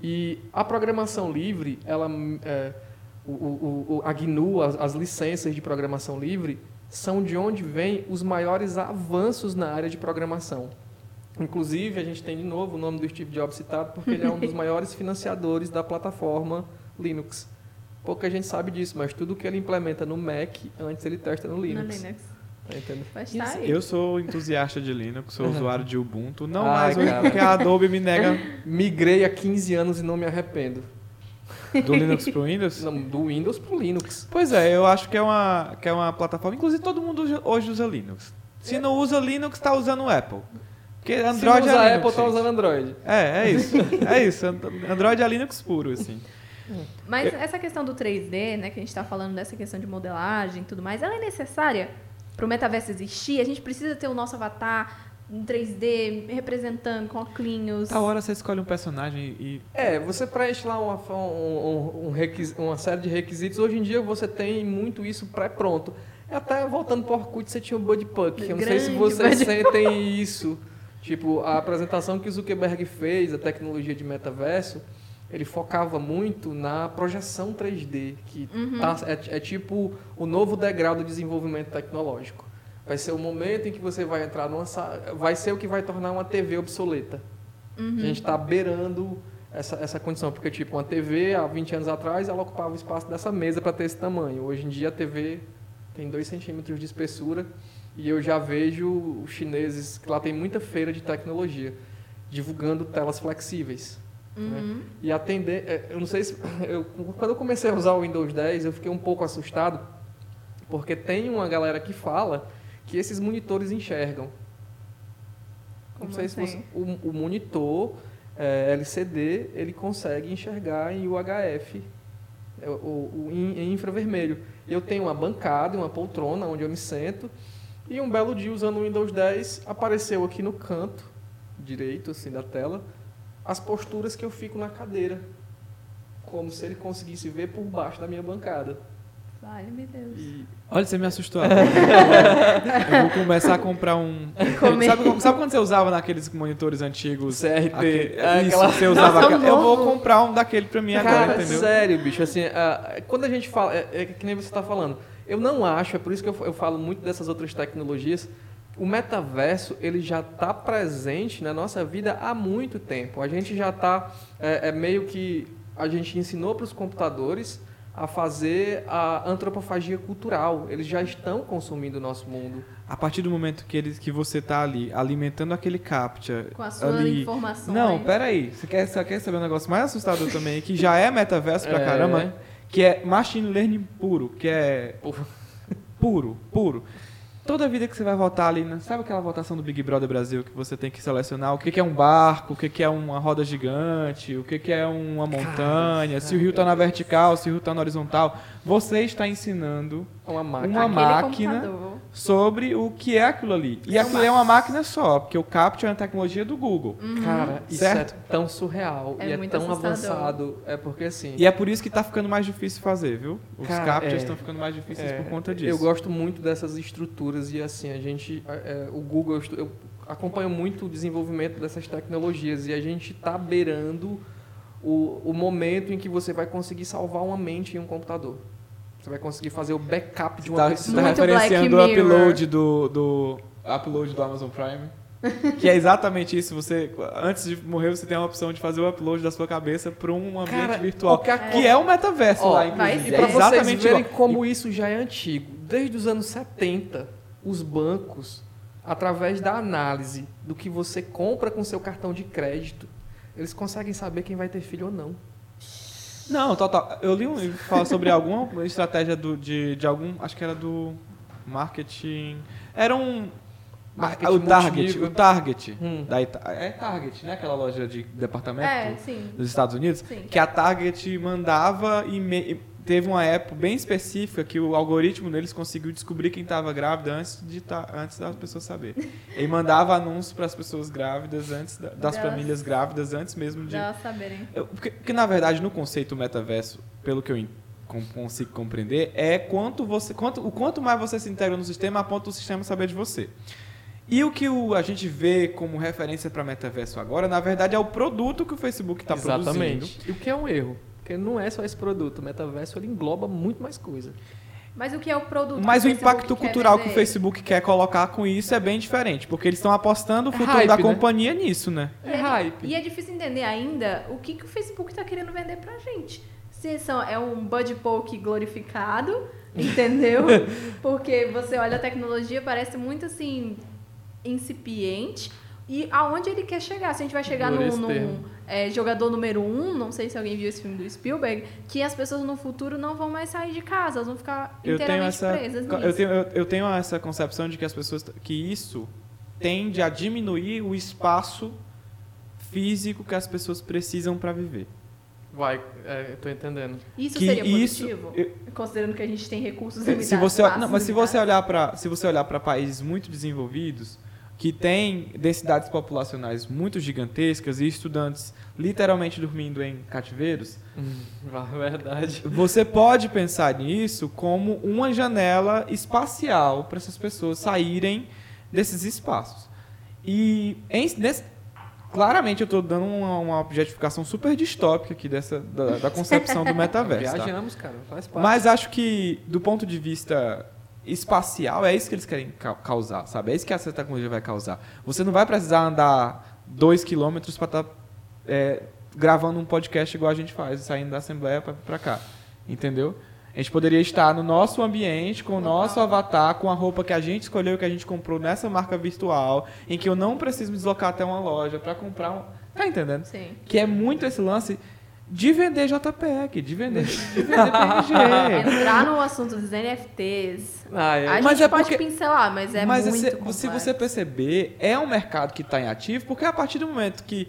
E a programação livre, ela é, o, o, o, a GNU, as, as licenças de programação livre, são de onde vêm os maiores avanços na área de programação. Inclusive, a gente tem de novo o nome do Steve Jobs citado, porque ele é um dos maiores financiadores da plataforma Linux. Pouca gente sabe disso, mas tudo que ele implementa no Mac, antes ele testa no no Linux. Linux. Tá tá aí. Eu sou entusiasta de Linux, sou usuário de Ubuntu. Não Ai, mais cara. porque a Adobe me nega Migrei há 15 anos e não me arrependo. do Linux pro Windows. Não, do Windows pro Linux. Pois é, eu acho que é uma, que é uma plataforma. Inclusive, todo mundo hoje- usa Linux. Se não usa Linux, tá usando o Apple. Porque Se Android não usa é Apple, Linux. tá gente. usando Android. É, é isso. É isso. And- Android é Linux puro, assim. Mas essa questão do 3D, né, que a gente está falando dessa questão de modelagem e tudo mais, ela é necessária para o metaverso existir? A gente precisa ter o nosso avatar em 3D representando com óculos. Da hora você escolhe um personagem e. É, você preenche lá uma, um- um- um requis- uma série de requisitos. Hoje em dia você tem muito isso pré-pronto. Até voltando pro Orkut, você tinha o Bud Puck. Eu não sei se vocês Bud sentem isso. Tipo, a apresentação que o Zuckerberg fez, a tecnologia de metaverso, ele focava muito na projeção 3D, que Uhum. tá- é, é tipo o novo degrau do desenvolvimento tecnológico. Vai ser o momento em que você vai entrar numa sala, vai ser o que vai tornar uma TV obsoleta. Uhum. A gente está beirando essa, essa condição, porque tipo, uma TV há 20 anos atrás ela ocupava o espaço dessa mesa para ter esse tamanho. Hoje em dia a TV tem 2 centímetros de espessura e eu já vejo os chineses, que lá tem muita feira de tecnologia, divulgando telas flexíveis. né? Uhum. E atender, é, eu não sei se, eu, quando eu comecei a usar o Windows 10, eu fiquei um pouco assustado, porque tem uma galera que fala que esses monitores enxergam. Como não sei se assim? você, o, o monitor é, LCD, ele consegue enxergar em UHF, é, o, o- em, em infravermelho. Eu tenho uma bancada, uma poltrona onde eu me sento, e um belo dia usando o Windows 10, apareceu aqui no canto direito assim da tela as posturas que eu fico na cadeira, como se ele conseguisse ver por baixo da minha bancada. Vale-me Deus. E Olha, você me assustou agora. eu vou começar a comprar um. Comer. Sabe, sabe quando você usava naqueles monitores antigos? CRT, Aquele- é, isso, aquela- você usava Nossa, aquela- Eu vou comprar um daquele pra mim agora, Cara, entendeu? sério, bicho, assim, ah, quando a gente fala, é, é que nem você está falando, eu não acho, é por isso que eu, eu falo muito dessas outras tecnologias, o metaverso, ele já está presente na nossa vida há muito tempo. A gente já está, é, é meio que, a gente ensinou para os computadores a fazer a antropofagia cultural. Eles já estão consumindo o nosso mundo. A partir do momento que, eles, que você tá ali alimentando aquele captcha. Com as suas ali... informações. Não, peraí. Você quer, você quer saber um negócio mais assustador também, que já é metaverso pra É. caramba, que é machine learning puro, que é puro, puro. Toda vida que você vai votar ali, né? sabe aquela votação do Big Brother Brasil que você tem que selecionar o que que é um barco, o que que é uma roda gigante, o que que é uma montanha, se o rio está na vertical, se o rio está na horizontal. Você está ensinando uma máquina. Uma máquina. Sobre o que é aquilo ali. E É aquilo uma- é uma máquina só, porque o Capture é uma tecnologia do Google. Cara, isso Certo? é tão surreal É e é tão assustador. avançado. É porque assim. E é por isso que está ficando mais difícil fazer, viu? Os Cara, Captures é. estão ficando mais difíceis É, por conta disso. Eu gosto muito dessas estruturas e assim, a gente, é, é, o Google, eu, eu acompanho muito o desenvolvimento dessas tecnologias e a gente está beirando o, o momento em que você vai conseguir salvar uma mente em um computador. Você vai conseguir fazer o backup de uma Tá, pessoa. tá Muito referenciando o upload do, do upload do Amazon Prime. que é exatamente isso. Você, antes de morrer, você tem a opção de fazer o upload da sua cabeça para um ambiente Cara, virtual. qualquer Que é o metaverso Ó, lá, inclusive. E É para vocês exatamente verem igual. como isso já é antigo, desde os anos 70, os bancos, através da análise do que você compra com seu cartão de crédito, eles conseguem saber quem vai ter filho ou não. Não, total. Eu li um livro que fala sobre alguma estratégia do, de, de algum. Acho que era do marketing. Era um. Marketing o Target. O Target. Hum. Da Ita- é Target, né? Aquela loja de departamento É, sim. dos Estados Unidos. Sim. Que a Target mandava e teve uma época bem específica que o algoritmo deles conseguiu descobrir quem estava grávida antes de tá, antes das pessoas saberem. Ele mandava anúncios para as pessoas grávidas antes da- das famílias grávidas antes mesmo de Já saberem. eu- porque, porque, na verdade, no conceito metaverso, pelo que eu com- consigo compreender, é quanto você, quanto, o quanto mais você se integra no sistema, a ponto do sistema saber de você. E o que o- a gente vê como referência para metaverso agora, na verdade, é o produto que o Facebook está produzindo. Exatamente. E o que é um erro? Porque não é só esse produto. O metaverso ele engloba muito mais coisa. Mas o que é o produto? Mas o impacto cultural que o? Facebook quer colocar com isso é bem diferente, porque eles estão apostando o É futuro hype, da né? companhia nisso, né? É di- hype. E é difícil entender ainda o que, que o Facebook está querendo vender pra gente. Se são, é um Bud Poke glorificado, entendeu? Porque você olha a tecnologia, parece muito assim, incipiente. E aonde ele quer chegar? Se a gente vai chegar num. É, jogador número um, não sei se alguém viu esse filme do Spielberg, que as pessoas no futuro não vão mais sair de casa, elas vão ficar Eu tenho inteiramente essa presas nisso. eu tenho, eu, eu tenho essa concepção de que as pessoas que isso tende a diminuir o espaço físico que as pessoas precisam para viver. Vai, é, eu tô entendendo. Isso que seria isso- positivo? eu- Considerando que a gente tem recursos limitados. se você não, mas se você olhar para se você olhar para países muito desenvolvidos que tem densidades populacionais muito gigantescas e estudantes literalmente dormindo em cativeiros, Hum, verdade. você pode pensar nisso como uma janela espacial para essas pessoas saírem desses espaços. E em- nesse- claramente eu estou dando uma, uma objetificação super distópica aqui dessa, da, da concepção do metaverso. tá? Viajamos, cara. Faz parte. Mas acho que, do ponto de vista espacial, é isso que eles querem ca- causar, sabe? É isso que essa tecnologia vai causar. Você não vai precisar andar dois quilômetros para estar gravando um podcast igual a gente faz, saindo da Assembleia para cá. Entendeu? A gente poderia estar no nosso ambiente, com o nosso avatar, com a roupa que a gente escolheu, que a gente comprou nessa marca virtual, em que eu não preciso me deslocar até uma loja para comprar um. Tá entendendo? Sim. Que é muito esse lance de vender JPEG, de vender, de vender PNG. Entrar no assunto dos NFTs. Ah, é. A Mas gente é pode porque- pincelar, mas é Mas muito se, se complexo. você perceber, é um mercado que está em ativo, porque a partir do momento que,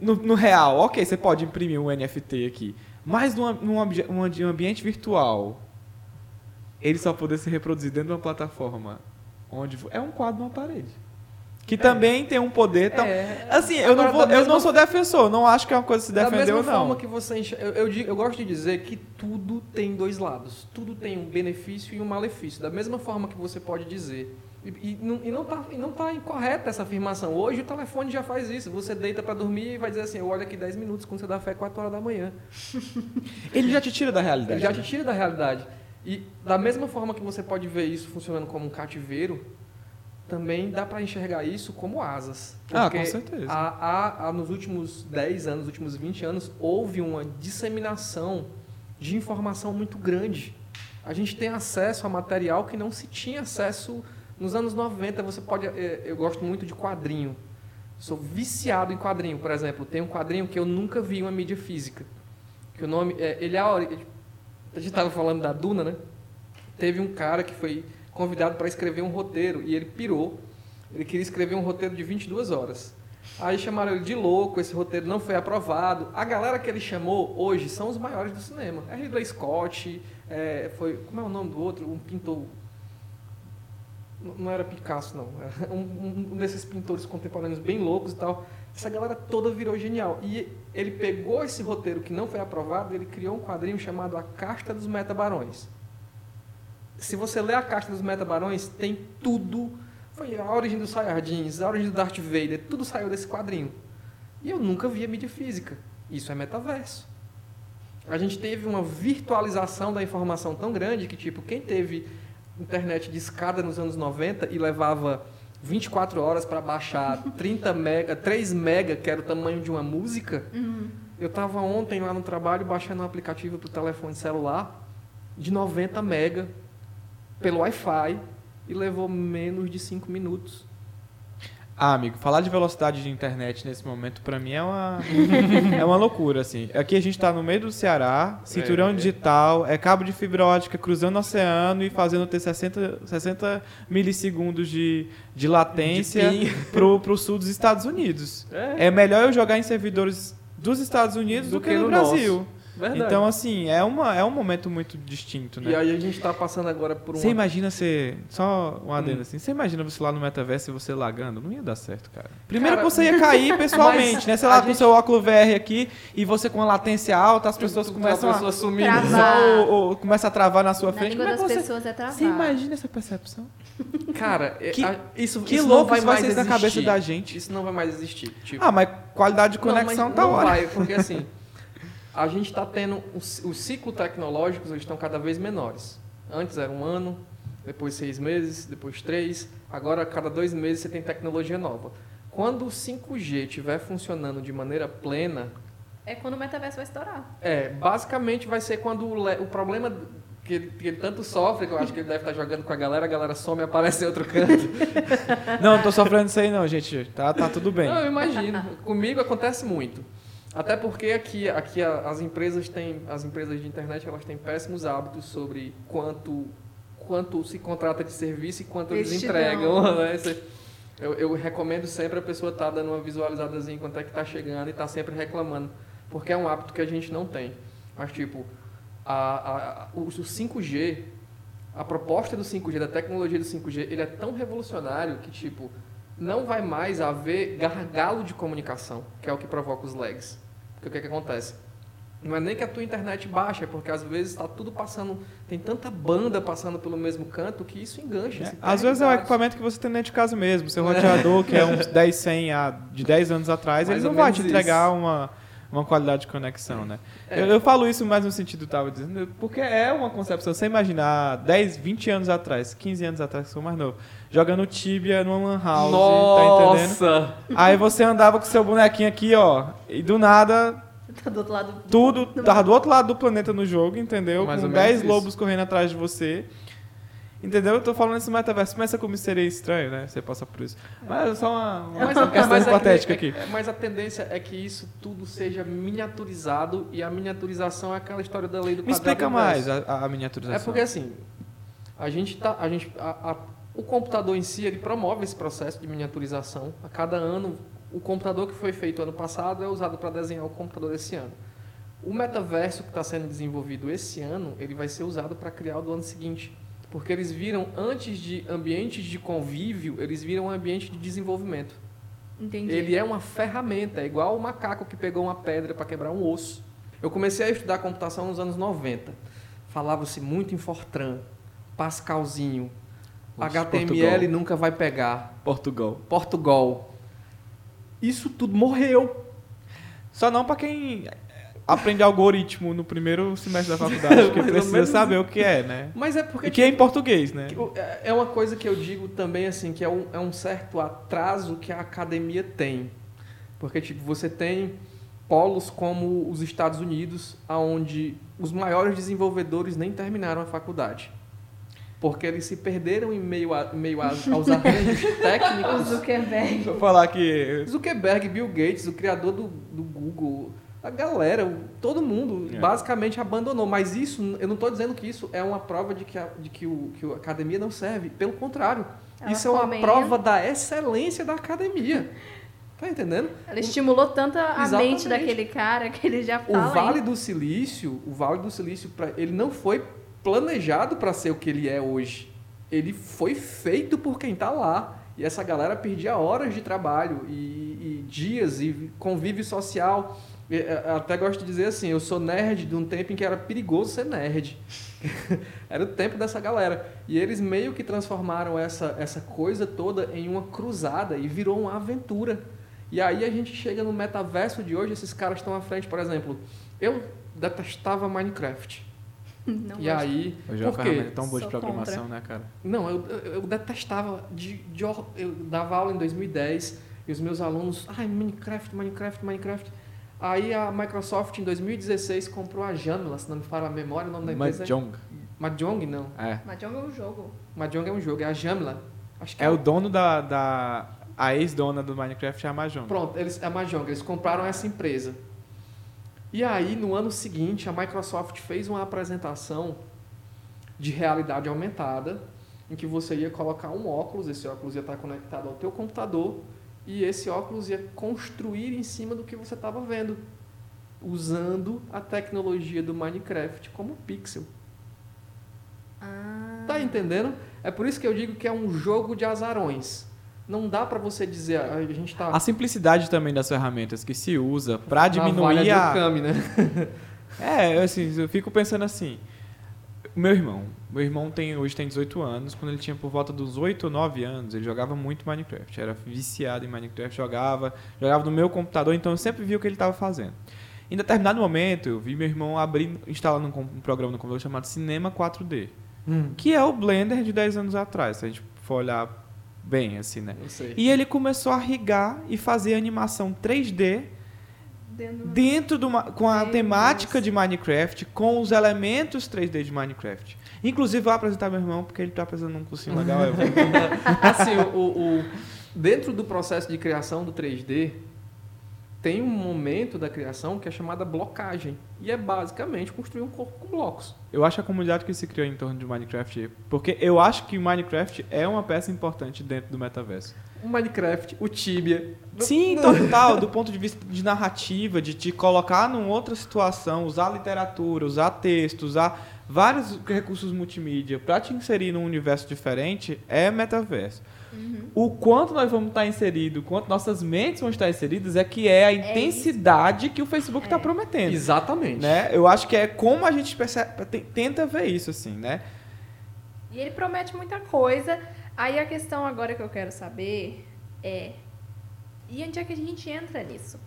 no, no real, ok, você pode imprimir um NFT aqui, mas num, num ambi- um ambi- um ambiente virtual, ele só poder ser reproduzido dentro de uma plataforma onde é um quadro numa parede. Que também tem um poder tão... É. Assim, eu não, Agora, vou, da eu mesma não sou defensor, não acho que é uma coisa de se Da defender mesma ou não. forma que você eu, eu, eu gosto de dizer que tudo tem dois lados. Tudo tem um benefício e um malefício. Da mesma forma que você pode dizer. E, e não, e não tá, e não tá incorreta essa afirmação. Hoje o telefone já faz isso. Você deita para dormir e vai dizer assim: eu olho aqui 10 minutos quando você dá fé 4 horas da manhã. Ele já te tira da realidade. Ele já te tira da realidade. E da mesma forma que você pode ver isso funcionando como um cativeiro, também dá para enxergar isso como asas. Ah, com certeza. há- há- há nos últimos 10 anos, nos últimos 20 anos, houve uma disseminação de informação muito grande. A gente tem acesso a material que não se tinha acesso nos anos 90. Você pode. eh, Eu gosto muito de quadrinho. Sou viciado em quadrinho, por exemplo. Tem um quadrinho que eu nunca vi em uma mídia física. Que o nome. É, ele é A gente estava falando da Duna, né? Teve um cara que foi convidado para escrever um roteiro e ele pirou. Ele queria escrever um roteiro de 22 horas. Aí chamaram ele de louco, esse roteiro não foi aprovado. A galera que ele chamou hoje são os maiores do cinema. É Ridley Scott, é, foi. Como é o nome do outro? Um pintor. Não era Picasso, não. Era um, um- desses pintores contemporâneos bem loucos e tal. Essa galera toda virou genial. E ele pegou esse roteiro que não foi aprovado ele criou um quadrinho chamado A Casta dos Metabarões. Se você ler a Casta dos Metabarões, tem tudo. Foi a origem dos Saiyajins, a origem do Darth Vader, tudo saiu desse quadrinho. E eu nunca vi a mídia física. Isso é metaverso. A gente teve uma virtualização da informação tão grande que, tipo, quem teve internet de escada nos anos 90 e levava 24 horas para baixar 30 mega, 3 mega, que era o tamanho de uma música, eu estava ontem lá no trabalho baixando um aplicativo para o telefone celular de 90 mega pelo Wi-Fi e levou menos de 5 minutos. Ah, amigo, falar de velocidade de internet nesse momento pra mim é uma é uma loucura assim. Aqui a gente tá no meio do Ceará, cinturão É. digital, é cabo de fibra ótica cruzando o oceano e fazendo ter 60, 60 milissegundos de, de latência De pro, pro sul dos Estados Unidos. É, É melhor eu jogar em servidores dos Estados Unidos do, que, no, Brasil. Verdade. Então, assim, é, uma, é um momento muito distinto, né? E aí a gente está passando agora por Você uma... imagina você. Só um adendo Hum. assim. Você imagina você lá no metaverso e você lagando? Não ia dar certo, cara. Primeiro Cara, que você ia cair pessoalmente, né? Sei lá, com o gente- seu óculos VR aqui e você com a latência alta, as pessoas começam a pessoa a. sumindo. Travar. Ou, ou começa a travar na sua Na frente. língua Como das você... pessoas é travar. você imagina essa percepção? Cara, é- Que- a- isso, Que isso não louco vai isso vai ser na existir. cabeça da gente. Isso não vai mais existir. Tipo, Ah, mas qualidade de conexão não, mas tá não ótima. vai, porque assim, a gente está tendo os, os ciclos tecnológicos eles estão cada vez menores. Antes era um ano, depois seis meses, depois três, agora a cada dois meses você tem tecnologia nova. Quando o 5G estiver funcionando de maneira plena, É quando o metaverso vai estourar. é, basicamente vai ser quando o, o problema que ele, que ele tanto sofre, que eu acho que ele deve estar jogando com a galera, a galera some e aparece em outro canto. Não, não tô sofrendo isso aí, não, gente. Tá, tá tudo bem. Não, eu imagino. Comigo acontece muito. Até porque aqui, aqui as empresas têm, as empresas de internet elas têm péssimos hábitos sobre quanto, quanto se contrata de serviço e quanto eles Eles entregam. né? Eu, eu recomendo sempre a pessoa estar dando uma visualizadazinha quanto é que está chegando e estar sempre reclamando. Porque é um hábito que a gente não tem. Mas, tipo, a- a- o, o 5G, a proposta do 5G, da tecnologia do 5G, ele é tão revolucionário que, tipo, não vai mais haver gargalo de comunicação, que é o que provoca os lags. Porque o que, é que acontece? Não é nem que a tua internet baixa, é porque às vezes está tudo passando, tem tanta banda passando pelo mesmo canto que isso engancha. É, Às vezes é o dados. equipamento que você tem dentro de casa mesmo. Seu roteador, que é uns 10, 100 a, de 10 anos atrás, Mais ele não vai te entregar isso. uma, uma qualidade de conexão, né? É. Eu, eu falo isso mais no sentido tava dizendo, porque é uma concepção. Você imaginar 10, 20 anos atrás, 15 anos atrás, que sou mais novo, jogando Tibia numa lan house, tá entendendo? Nossa! Aí você andava com seu bonequinho aqui, ó, e do nada Tá do outro lado. tudo tava do outro lado do planeta no jogo, entendeu? Mais Com ou menos 10 isso. lobos correndo atrás de você. Entendeu? Eu tô falando esse metaverso. Começa como seria estranho, né? Você passa por isso. Mas é só uma, uma Mas, a- questão mas a- hipotética é- aqui. é- mas a tendência é que isso tudo seja miniaturizado e a miniaturização é aquela história da lei do Me explica mais a, a miniaturização. É porque assim, a gente tá, a gente, a- a- o computador em si ele promove esse processo de miniaturização. A cada ano, o computador que foi feito ano passado é usado para desenhar o computador desse ano. O metaverso que está sendo desenvolvido esse ano, ele vai ser usado para criar o do ano seguinte. Porque eles viram, antes de ambientes de convívio, eles viram um ambiente de desenvolvimento. Entendi. Ele é uma ferramenta, é igual o macaco que pegou uma pedra para quebrar um osso. Eu comecei a estudar computação nos anos 90. Falava-se muito em Fortran, Pascalzinho, Oxe, HTML Portugal. nunca vai pegar, Portugal. Portugal. Isso tudo morreu. Só não pra quem aprende algoritmo no primeiro semestre da faculdade, porque precisa menos saber o que é, né? Mas é porque E que é em português, né? tipo, é- é uma coisa que eu digo também assim, que é um, é um certo atraso que a academia tem. Porque tipo, você tem polos como os Estados Unidos, onde os maiores desenvolvedores nem terminaram a faculdade. Porque eles se perderam em meio, a, meio a- aos arranjos O técnicos. Zuckerberg. Vou falar que Zuckerberg, Bill Gates, o criador do, do Google, a galera, o- todo mundo É. basicamente abandonou. Mas isso, eu não estou dizendo que isso é uma prova de que a, de que o, que a academia não serve. Pelo contrário, Ela isso é uma fomenta. prova da excelência da academia. Tá entendendo? Ela estimulou tanto a Exatamente. mente daquele cara que ele já O fala. Vale hein? do Silício, o Vale do Silício, pra, ele não foi planejado para ser o que ele é hoje. Ele foi feito por quem está lá. E essa galera perdia horas de trabalho e, e dias e convívio social. É, eu Até gosto de dizer assim, eu sou nerd de um tempo em que era perigoso ser nerd. era o tempo dessa galera. E eles meio que transformaram essa, essa coisa toda em uma cruzada e virou uma aventura. E aí a gente chega no metaverso de hoje, esses caras estão à frente, por exemplo, eu detestava Minecraft. Não e gosto. aí, hoje é por quê? ferramenta tão boa de programação, né, cara? Não, eu, eu, eu detestava. De, de eu dava aula em 2010 e os meus alunos, ai, Minecraft, Minecraft, Minecraft. Aí a Microsoft em 2016 comprou a Jamla, se não me falha a memória, o nome da empresa Mahjong. é Mahjong, não. É. Mahjong é um jogo. Mahjong é um jogo, é a Jamla. Acho que É o dono da. da a ex-dona do Minecraft é a Mahjong. Pronto, eles, a Mahjong, eles compraram essa empresa. E aí, no ano seguinte, a Microsoft fez uma apresentação de realidade aumentada, em que você ia colocar um óculos, esse óculos ia estar conectado ao teu computador, e esse óculos ia construir em cima do que você estava vendo, usando a tecnologia do Minecraft como pixel. Ah. Tá entendendo? É por isso que eu digo que é um jogo de azarões. Não dá pra você dizer, "Ah, a gente tá A simplicidade também das ferramentas que se usa pra navalha diminuir a. Né? É, assim, eu fico pensando assim. O meu irmão. Meu irmão tem, hoje tem 18 anos. Quando ele tinha por volta dos 8 ou 9 anos, ele jogava muito Minecraft. Era viciado em Minecraft, jogava, jogava no meu computador, então eu sempre vi o que ele estava fazendo. Em determinado momento, eu vi meu irmão abrir, instalando um, um programa no computador chamado Cinema 4D, que é o Blender de 10 anos atrás, se a gente for olhar bem, assim, né? E ele começou a rigar e fazer animação 3D Dentro- dentro do com a temática de Minecraft, com os elementos 3D de Minecraft. Inclusive, vou apresentar meu irmão, porque ele tá fazendo um cursinho legal. Eu vou... assim, o, o- o- dentro do processo de criação do 3D, tem um momento da criação que é chamada blocagem. E é basicamente construir um corpo com blocos. eu acho a comunidade que se criou em torno de Minecraft, porque eu acho que Minecraft é uma peça importante dentro do metaverso. O Minecraft, o Tibia. Sim, total, do ponto de vista de narrativa, de te colocar numa outra situação, usar literatura, usar texto, usar vários recursos multimídia para te inserir num universo diferente, é metaverso. O quanto nós vamos estar inseridos, o quanto nossas mentes vão estar inseridas, é que é a intensidade que o Facebook está prometendo. Exatamente. Né? Eu acho que é como a gente percebe, te- tenta ver isso, assim, né? E ele promete muita coisa. Aí a questão agora que eu quero saber é: e onde é que a gente entra nisso?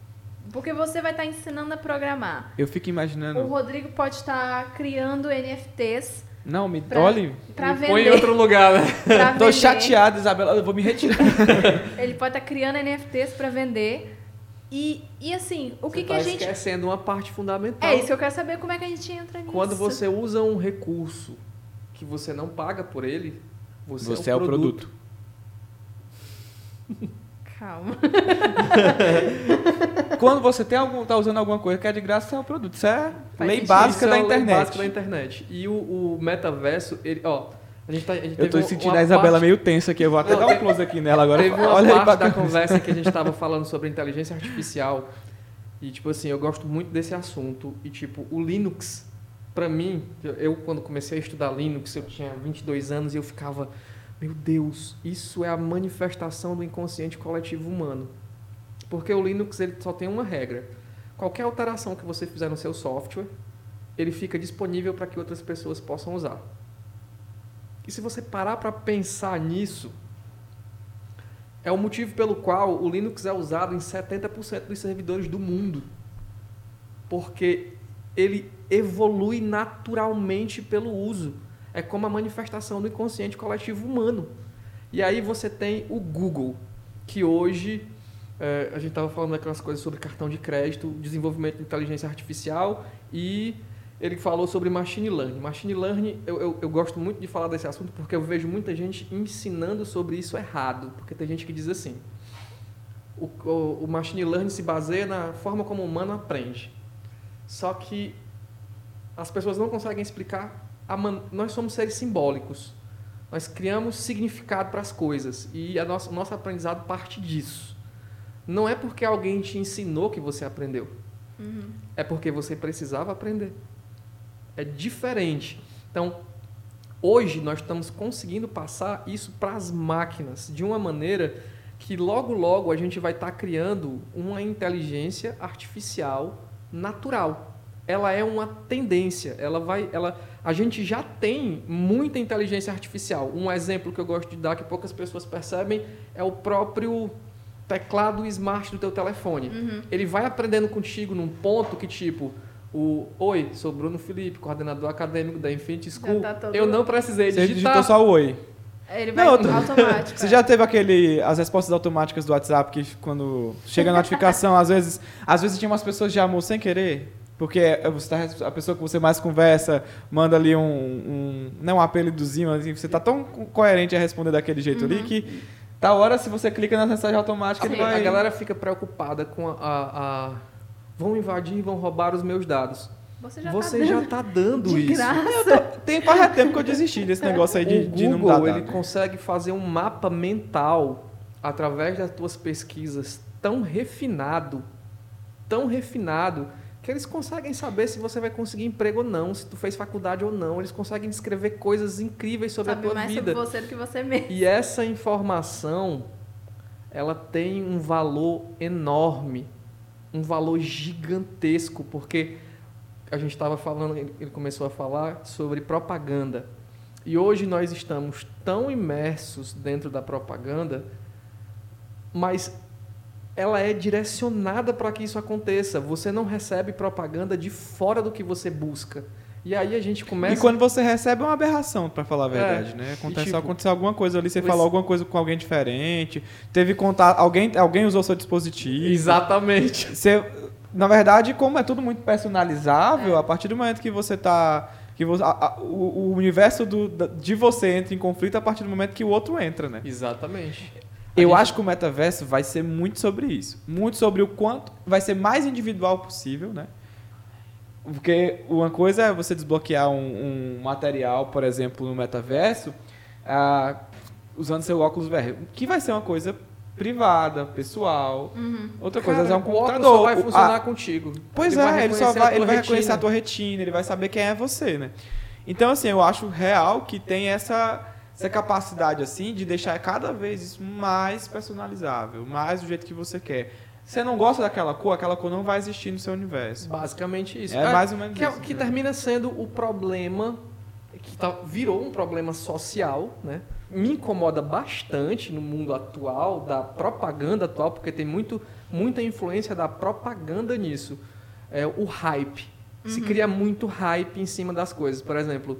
Porque você vai estar ensinando a programar. Eu fico O imaginando. Rodrigo pode estar criando NFTs Não, me pra, olhe. pra Me Põe em outro lugar, né? Tô chateado, Isabela. Eu vou me retirar. Ele pode estar criando NFTs para vender. E, e assim, o que, Você que tá a gente. esquecendo uma parte fundamental. É isso que eu quero saber como é que a gente entra nisso. Quando você usa um recurso que você não paga por ele, você, Você é o produto. Calma. Quando você tem algum, tá usando alguma coisa que é de graça, você é o produto. Isso é Faz lei básica Isso da é a lei internet. básica da internet. E o, o metaverso, ele, ó, a gente tá, a gente Eu tô uma- sentindo a Isabela parte- meio tensa aqui. Eu vou até Não, dar um close aqui nela agora. Teve uma Olha aí parte pra da conversa que a gente estava falando sobre inteligência artificial. E, tipo assim, eu gosto muito desse assunto. E, tipo, o Linux, pra mim, eu, quando comecei a estudar Linux, eu tinha 22 anos e eu ficava, meu Deus, isso é a manifestação do inconsciente coletivo humano. Porque o Linux ele só tem uma regra. Qualquer alteração que você fizer no seu software, ele fica disponível para que outras pessoas possam usar. E se você parar para pensar nisso, é o motivo pelo qual o Linux é usado em 70% dos servidores do mundo. Porque ele evolui naturalmente pelo uso. É como a manifestação do inconsciente coletivo humano. E aí você tem o Google, que hoje é, a gente estava falando daquelas coisas sobre cartão de crédito, desenvolvimento de inteligência artificial e ele falou sobre machine learning. Machine learning, eu, eu, eu gosto muito de falar desse assunto porque eu vejo muita gente ensinando sobre isso errado. Porque tem gente que diz assim: o, o, o machine learning se baseia na forma como o humano aprende. Só que as pessoas não conseguem explicar. Man... Nós somos seres simbólicos. Nós criamos significado para as coisas e a nossa, o nosso aprendizado parte disso. Não é porque alguém te ensinou que você aprendeu. É porque você precisava aprender. É diferente. Então, hoje nós estamos conseguindo passar isso para as máquinas de uma maneira que logo logo a gente vai estar criando uma inteligência artificial natural. Ela é uma tendência, ela vai, ela, a gente já tem muita inteligência artificial. Um exemplo que eu gosto de dar que poucas pessoas percebem é o próprio teclado smart do teu telefone. Ele vai aprendendo contigo num ponto que tipo o Oi, sou Bruno Felipe, coordenador acadêmico da Infinity School. tá todo- Eu não precisei Você digitar. digitou só o oi. Ele vai Não, tô- automático. Você é. já teve aquele as respostas automáticas do WhatsApp que quando chega a notificação, às vezes, às vezes tinha umas pessoas de amor sem querer, porque é, você tá, a pessoa que você mais conversa manda ali um, um não um apelidozinho, assim, você tá tão co- coerente a responder daquele jeito ali que tá hora se você clica na mensagem automática ele Sim, vai A galera fica preocupada com a, a- a- vão invadir, vão roubar os meus dados. Você já Você tá já dando está dando de isso. graça. tem quase tempo que eu desisti desse negócio aí de, o de não Google dar ele dado. consegue fazer um mapa mental através das tuas pesquisas tão refinado, tão refinado que eles conseguem saber se você vai conseguir emprego ou não, se tu fez faculdade ou não. Eles conseguem descrever coisas incríveis sobre Sabe a tua mais vida. sobre você do que você mesmo. E essa informação, ela tem um valor enorme, um valor gigantesco, porque a gente estava falando, ele ele começou a falar sobre propaganda. E hoje nós estamos tão imersos dentro da propaganda, mas ela é direcionada para que isso aconteça. Você não recebe propaganda de fora do que você busca. E aí a gente começa E quando você recebe é uma aberração, pra falar a verdade, É, né? Acontece, tipo, aconteceu alguma coisa ali, você falou alguma coisa com alguém diferente, teve contato, alguém, alguém usou seu dispositivo. Exatamente. Você, na verdade, como é tudo muito personalizável, a partir do momento que você tá que você, a- a- o, o universo do, da- de você entra em conflito a partir do momento que o outro entra, né? Exatamente. Eu gente- acho que o metaverso vai ser muito sobre isso. Muito sobre o quanto vai ser mais individual possível, né? Porque uma coisa é você desbloquear um, um material, por exemplo, no metaverso, ah, usando seu óculos VR, que vai ser uma coisa privada, pessoal. Outra coisa Cara, é um o óculos computador. só vai O- funcionar a- contigo. Pois Ele é, vai ele só vai, ele vai reconhecer a tua retina, ele vai saber quem é você, né? Então, assim, eu acho real que tem essa, essa capacidade, assim, de deixar cada vez isso mais personalizável, mais do jeito que você quer. Você não gosta daquela cor, aquela cor não vai existir no seu universo. Basicamente isso. É mais ou menos que, é- isso, que né? termina sendo o problema que tá- virou um problema social, né? Me incomoda bastante no mundo atual, da propaganda atual, porque tem muito, muita influência da propaganda nisso. É o hype. Se cria muito hype em cima das coisas. Por exemplo,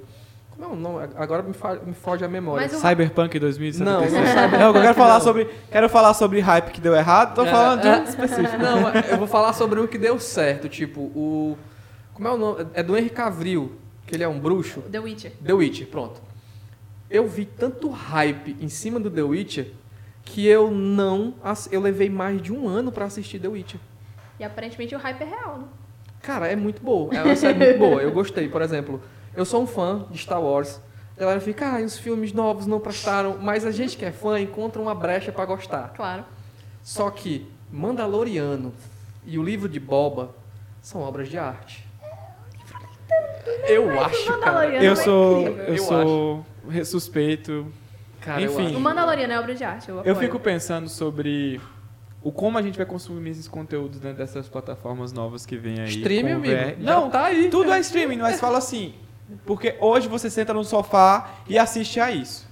como é o nome? Agora me, me foge a memória. O- Cyberpunk 2077. Não, não Não, Cyberpunk, eu quero falar não. sobre, quero falar sobre hype que deu errado, tô É, falando de é. um específico. Não, eu vou falar sobre o que deu certo. Tipo, o. Como é o nome? É do Henry Cavill, que ele é um bruxo. The Witcher. The Witcher, pronto. Eu vi tanto hype em cima do The Witcher que eu não. Eu levei mais de um ano pra assistir The Witcher. E aparentemente o hype é real, né? Cara, é muito boa. É uma série muito boa. Eu gostei, por exemplo. Eu sou um fã de Star Wars. A galera fica, ah, os filmes novos não prestaram. Mas a gente que é fã encontra uma brecha pra gostar. Claro. Só que Mandaloriano e o livro de Boba são obras de arte. Eu acho, cara. Mandaloriano Eu é sou, eu Eu sou suspeito. Cara, eu Enfim. O Mandaloriano é obra de arte, eu Eu fico pensando sobre o como a gente vai consumir esses conteúdos dentro dessas plataformas novas que vem aí. Streaming, amigo. Não, tá aí. tudo é streaming, mas fala assim, porque hoje você senta no sofá e assiste a isso.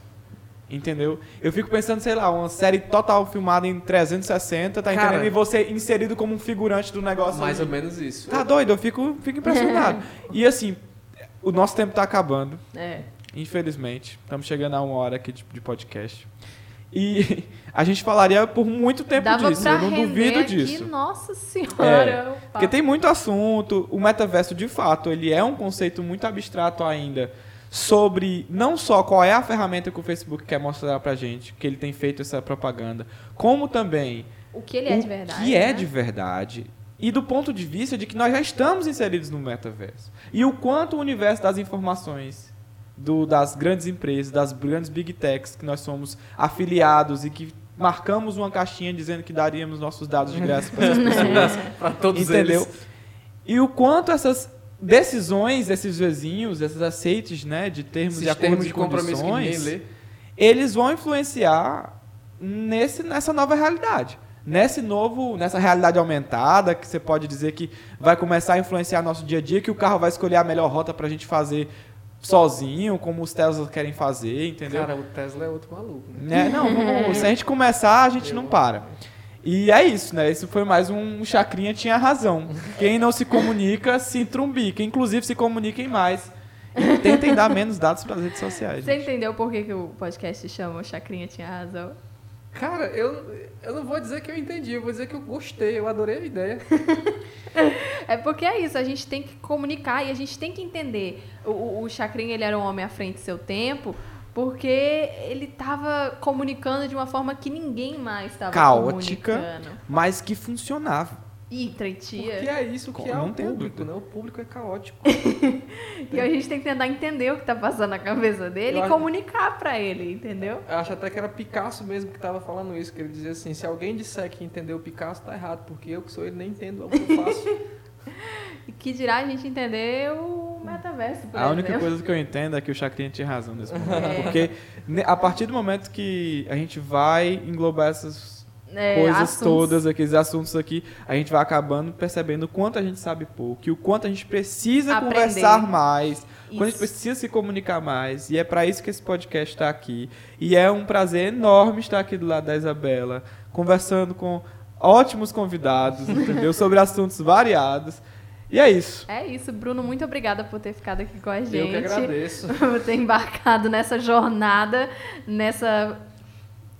Entendeu? Eu fico pensando, sei lá, uma série total filmada em 360, tá Cara. entendendo? E você inserido como um figurante do negócio. Mais ali. ou menos isso. Tá doido, eu fico, fico impressionado. e assim, o nosso tempo tá acabando. É. Infelizmente, estamos chegando a uma hora aqui de, de podcast. E a gente falaria por muito tempo Dava disso, eu não duvido aqui, disso. nossa senhora. o Porque tem muito assunto, o metaverso de fato, ele é um conceito muito abstrato ainda sobre não só qual é a ferramenta que o Facebook quer mostrar pra gente, que ele tem feito essa propaganda, como também O que ele é de verdade. que é né? de verdade e do ponto de vista de que nós já estamos inseridos no metaverso. E o quanto o universo das informações do- das grandes empresas, das grandes big techs que nós somos afiliados e que marcamos uma caixinha dizendo que daríamos nossos dados de graça para essas pessoas. Pra todos Entendeu? eles. E o quanto essas decisões, esses vizinhos, esses aceites, né, de termos Esses de acordos termos de condições, eles vão influenciar nesse, nessa nova realidade. Nesse novo, nessa realidade aumentada, que você pode dizer que vai começar a influenciar nosso dia a dia, que o carro vai escolher a melhor rota pra gente fazer sozinho, como os Teslas querem fazer, entendeu? Cara, o Tesla é outro maluco. Né? Né? Não, vamos- se a gente começar, a gente não para. E é isso, né? Esse foi mais um Chacrinha tinha razão. Quem não se comunica, se trumbica. Inclusive, se comuniquem mais. E tentem dar menos dados para as redes sociais. Você gente. entendeu por que, que o podcast chama Chacrinha Tinha Razão? Cara, eu, eu não vou dizer que eu entendi, eu vou dizer que eu gostei, eu adorei a ideia. É porque é isso, a gente tem que comunicar e a gente tem que entender. O, o, Chacrinha, ele era um homem à frente do seu tempo, porque ele estava comunicando de uma forma que ninguém mais estava Caótica. comunicando. Mas que funcionava. E Porque entretia. é isso que é Não o público, dúvida. né? O público é caótico. E a gente tem que tentar entender o que tá passando na cabeça dele Eu e acho- comunicar pra ele, entendeu? Eu acho até que era Picasso mesmo que tava falando isso, que ele dizia assim, se alguém disser que entendeu Picasso, tá errado, porque eu que sou ele nem entendo o que eu faço. E que dirá a gente entender o metaverso, por A única exemplo. coisa que eu entendo é que o Chacrinha tinha razão nesse momento. É. Porque a partir do momento que a gente vai englobar essas É, coisas assuntos- todas, aqueles assuntos aqui, a gente vai acabando percebendo o quanto a gente sabe pouco, e o quanto a gente precisa Aprender. conversar mais, quando a gente Isso. precisa se comunicar mais, e é para isso que esse podcast está aqui. E é um prazer enorme estar aqui do lado da Isabela, conversando com ótimos convidados, entendeu? Sobre assuntos variados. E é isso. É isso, Bruno, muito obrigada por ter ficado aqui com a gente. Eu que agradeço. por ter embarcado nessa jornada, nessa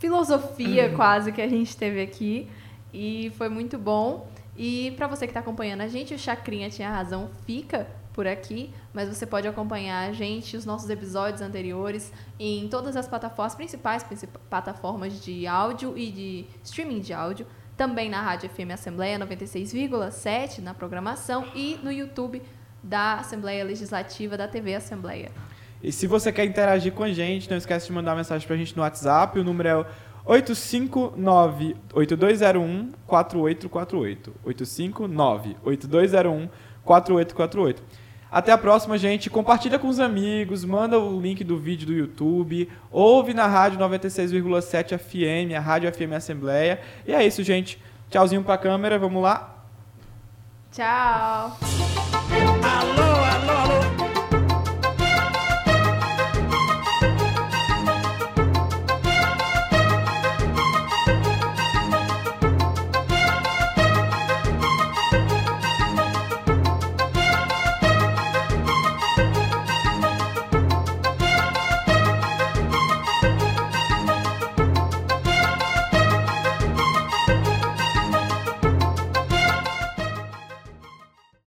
filosofia Uhum. quase que a gente teve aqui. E foi muito bom. E para você que está acompanhando a gente, o Chacrinha tinha razão, fica por aqui, mas você pode acompanhar a gente, os nossos episódios anteriores, em todas as plataformas, principais princip- plataformas de áudio e de streaming de áudio, também na Rádio FM Assembleia 96,7 na programação e no YouTube da Assembleia Legislativa da TV Assembleia. E se você quer interagir com a gente, não esquece de mandar uma mensagem pra gente no WhatsApp. O número é 859-8201-4848. 859-8201-4848. Até a próxima, gente. Compartilha com os amigos, manda o link do vídeo do YouTube, ouve na rádio 96,7 FM, a Rádio FM Assembleia. E é isso, gente. Tchauzinho pra câmera, vamos lá. Tchau. Alô,